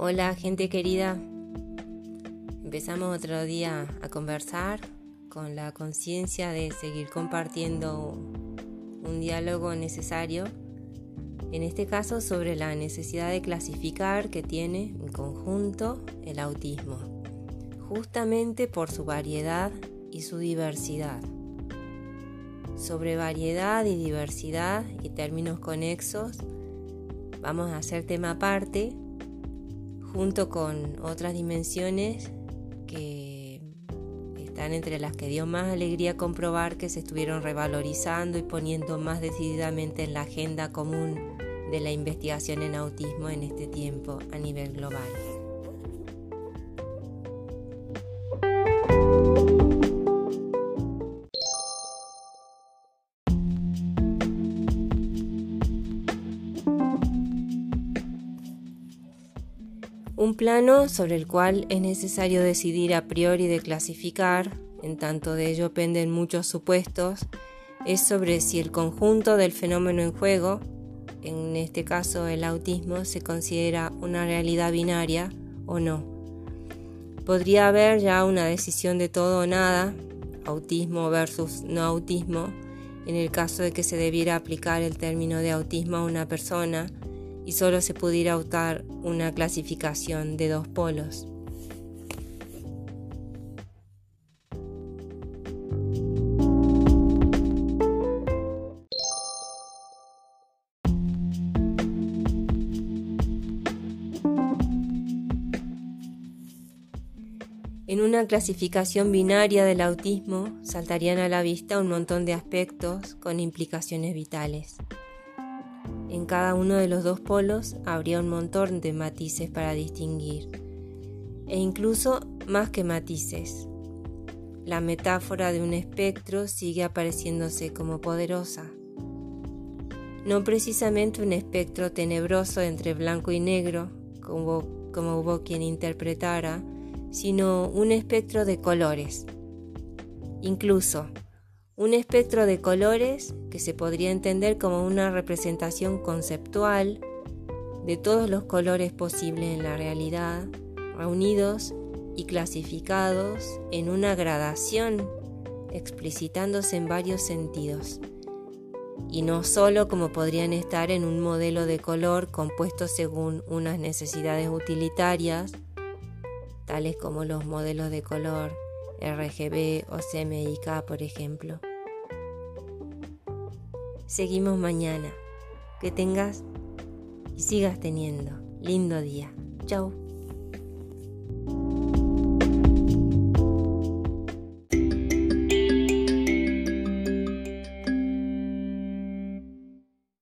Hola gente querida, empezamos otro día a conversar con la conciencia de seguir compartiendo un diálogo necesario, en este caso sobre la necesidad de clasificar que tiene en conjunto el autismo, justamente por su variedad y su diversidad. Sobre variedad y diversidad y términos conexos, vamos a hacer tema aparte junto con otras dimensiones que están entre las que dio más alegría comprobar que se estuvieron revalorizando y poniendo más decididamente en la agenda común de la investigación en autismo en este tiempo a nivel global. Un plano sobre el cual es necesario decidir a priori de clasificar, en tanto de ello penden muchos supuestos, es sobre si el conjunto del fenómeno en juego, en este caso el autismo, se considera una realidad binaria o no. Podría haber ya una decisión de todo o nada, autismo versus no autismo, en el caso de que se debiera aplicar el término de autismo a una persona, y solo se pudiera optar una clasificación de dos polos. En una clasificación binaria del autismo saltarían a la vista un montón de aspectos con implicaciones vitales. En cada uno de los dos polos habría un montón de matices para distinguir, e incluso más que matices. La metáfora de un espectro sigue apareciéndose como poderosa. No precisamente un espectro tenebroso entre blanco y negro, como, hubo quien interpretara, sino un espectro de colores. Incluso un espectro de colores que se podría entender como una representación conceptual de todos los colores posibles en la realidad, reunidos y clasificados en una gradación, explicitándose en varios sentidos, y no solo como podrían estar en un modelo de color compuesto según unas necesidades utilitarias, tales como los modelos de color RGB o CMYK, por ejemplo. Seguimos mañana. Que tengas y sigas teniendo lindo día. Chao.